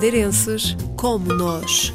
madeirenses como nós.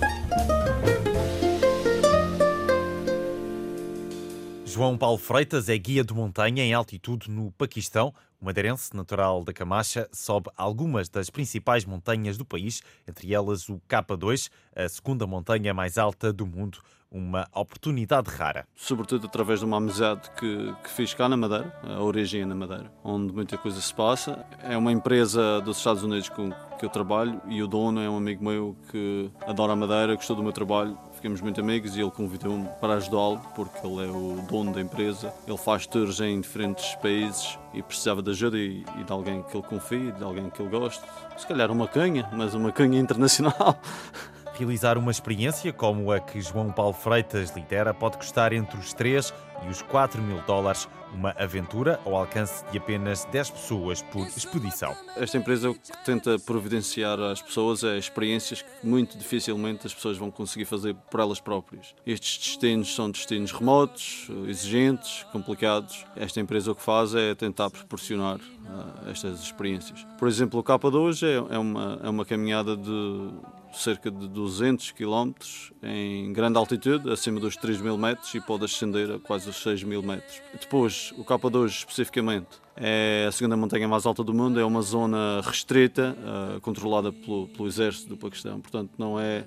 João Paulo Freitas é guia de montanha em altitude no Paquistão. O madeirense natural da Camacha sobe algumas das principais montanhas do país, entre elas o K2, a segunda montanha mais alta do mundo uma oportunidade rara. Sobretudo através de uma amizade que, que fiz cá na Madeira, a origem é na Madeira, onde muita coisa se passa. É uma empresa dos Estados Unidos com que eu trabalho e o dono é um amigo meu que adora a Madeira, gostou do meu trabalho, ficamos muito amigos e ele convidou-me para ajudá-lo porque ele é o dono da empresa. Ele faz tours em diferentes países e precisava de ajuda e, e de alguém que ele confie, de alguém que ele goste. Se calhar uma canha, mas uma canha internacional. Realizar uma experiência como a que João Paulo Freitas lidera pode custar entre os 3 e os 4 mil dólares, uma aventura ao alcance de apenas 10 pessoas por expedição. Esta empresa que tenta providenciar às pessoas é experiências que muito dificilmente as pessoas vão conseguir fazer por elas próprias. Estes destinos são destinos remotos, exigentes, complicados. Esta empresa o que faz é tentar proporcionar uh, estas experiências. Por exemplo, o capa de é, é, uma, é uma caminhada de cerca de 200 km em grande altitude, acima dos 3 mil metros e pode ascender a quase os 6 mil metros. Depois, o K2 especificamente é a segunda montanha mais alta do mundo, é uma zona restrita, uh, controlada pelo, pelo exército do Paquistão, portanto não é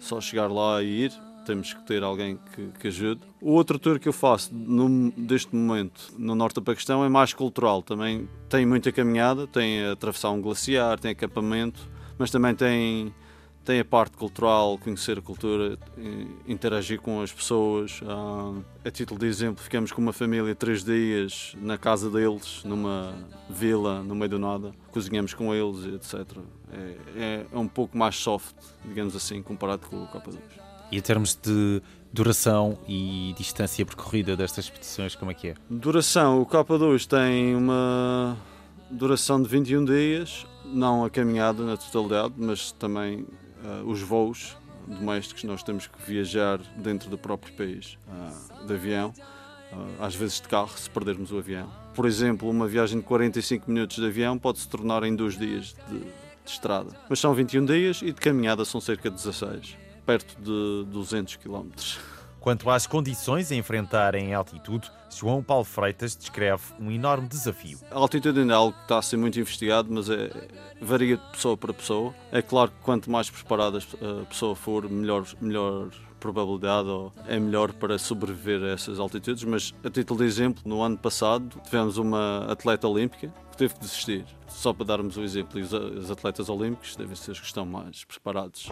só chegar lá e ir, temos que ter alguém que, que, ajude. O outro tour que eu faço no, deste momento no norte do Paquistão é mais cultural. Também tem muita caminhada, tem a atravessar um glaciar, tem acampamento, mas também tem tem a parte cultural, conhecer a cultura, interagir com as pessoas. Ah, a título de exemplo, ficamos com uma família três dias na casa deles, numa vila no meio do nada, cozinhamos com eles, etc. É, é, é um pouco mais soft, digamos assim, comparado com o K2. E em termos de duração e distância percorrida destas expedições, como é que é? Duração, o K2 tem uma duração de 21 dias, não a caminhada na totalidade, mas também uh, os voos domésticos, nós temos que viajar dentro do próprio país, uh, de avião, uh, às vezes de carro, se perdermos o avião. Por exemplo, uma viagem de 45 minutos de avião pode se tornar em dois dias de, de estrada. Mas são 21 dias e de caminhada são cerca de 16, perto de 200 quilómetros. Quanto às condições a enfrentar em altitude, João Paulo Freitas descreve um enorme desafio. A altitude ainda é algo que está a ser muito investigado, mas é, varia de pessoa para pessoa. É claro que quanto mais preparada a pessoa for, melhor, melhor probabilidade ou é melhor para sobreviver a essas altitudes, mas a título de exemplo, no ano passado tivemos uma atleta olímpica que teve que desistir. Só para darmos um exemplo, os atletas olímpicos devem ser os que estão mais preparados.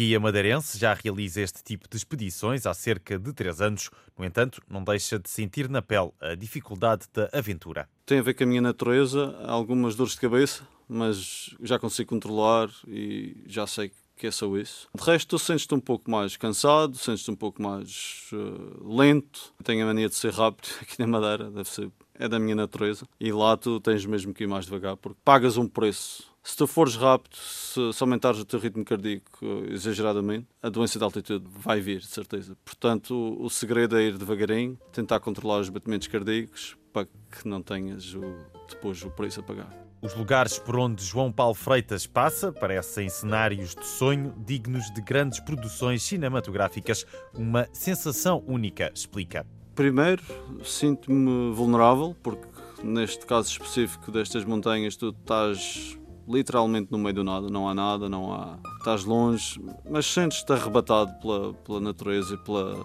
Guia madeirense já realiza este tipo de expedições há cerca de três anos. No entanto, não deixa de sentir na pele a dificuldade da aventura. Tem a ver com a minha natureza, algumas dores de cabeça, mas já consigo controlar e já sei que é só isso. De resto, tu sentes-te um pouco mais cansado, sentes-te um pouco mais uh, lento. Tenho a mania de ser rápido aqui na Madeira, deve ser, é da minha natureza. E lá tu tens mesmo que ir mais devagar, porque pagas um preço se tu fores rápido, se, se aumentares o teu ritmo cardíaco exageradamente, a doença de altitude vai vir, de certeza. Portanto, o, o segredo é ir devagarinho, tentar controlar os batimentos cardíacos para que não tenhas o, depois o preço a pagar. Os lugares por onde João Paulo Freitas passa parecem cenários de sonho dignos de grandes produções cinematográficas. Uma sensação única, explica. Primeiro, sinto-me vulnerável, porque neste caso específico destas montanhas tu estás literalmente no meio do nada, não há nada, não há. Estás longe, mas sentes-te arrebatado pela, pela natureza e pela.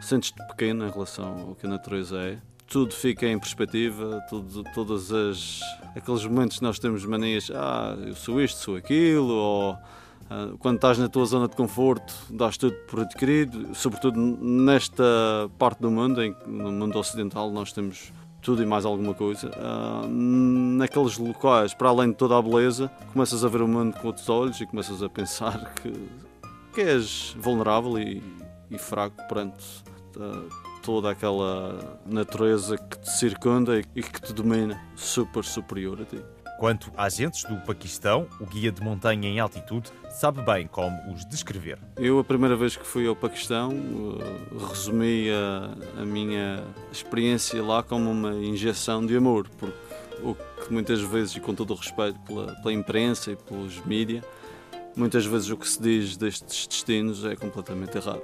sentes-te pequeno em relação ao que a natureza é. Tudo fica em perspectiva, tudo, todas as. aqueles momentos que nós temos manias, ah, eu sou isto, sou aquilo, ou. Uh, quando estás na tua zona de conforto, dás tudo por adquirido, sobretudo nesta parte do mundo, no mundo ocidental, nós temos tudo e mais alguma coisa. Uh, naqueles locais, para além de toda a beleza, começas a ver o mundo com outros olhos e começas a pensar que, que és vulnerável e, e fraco perante uh, toda aquela natureza que te circunda e, e que te domina, super superior a ti. Quanto a agentes do Paquistão, o guia de montanha em altitude sabe bem como os descrever. Eu, a primeira vez que fui ao Paquistão, eh, resumi a, a minha experiência lá como uma injeção de amor, porque o que muitas vezes, e com todo o respeito pela, pela imprensa e pelos mídias, muitas vezes o que se diz destes destinos é completamente errado.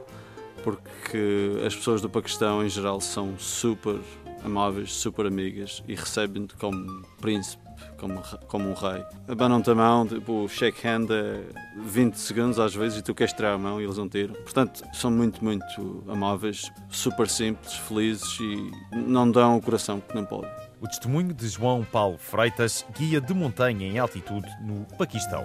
Porque as pessoas do Paquistão, em geral, são super amáveis, super amigas e recebem-te como príncipe, como, como um rei. Abanam-te a mão, tipo, shake hand é 20 segundos às vezes e tu queres tirar a mão e eles não tiram. Portanto, são muito, muito amáveis, super simples, felizes e não dão o coração que não podem. O testemunho de João Paulo Freitas, guia de montanha em altitude no Paquistão.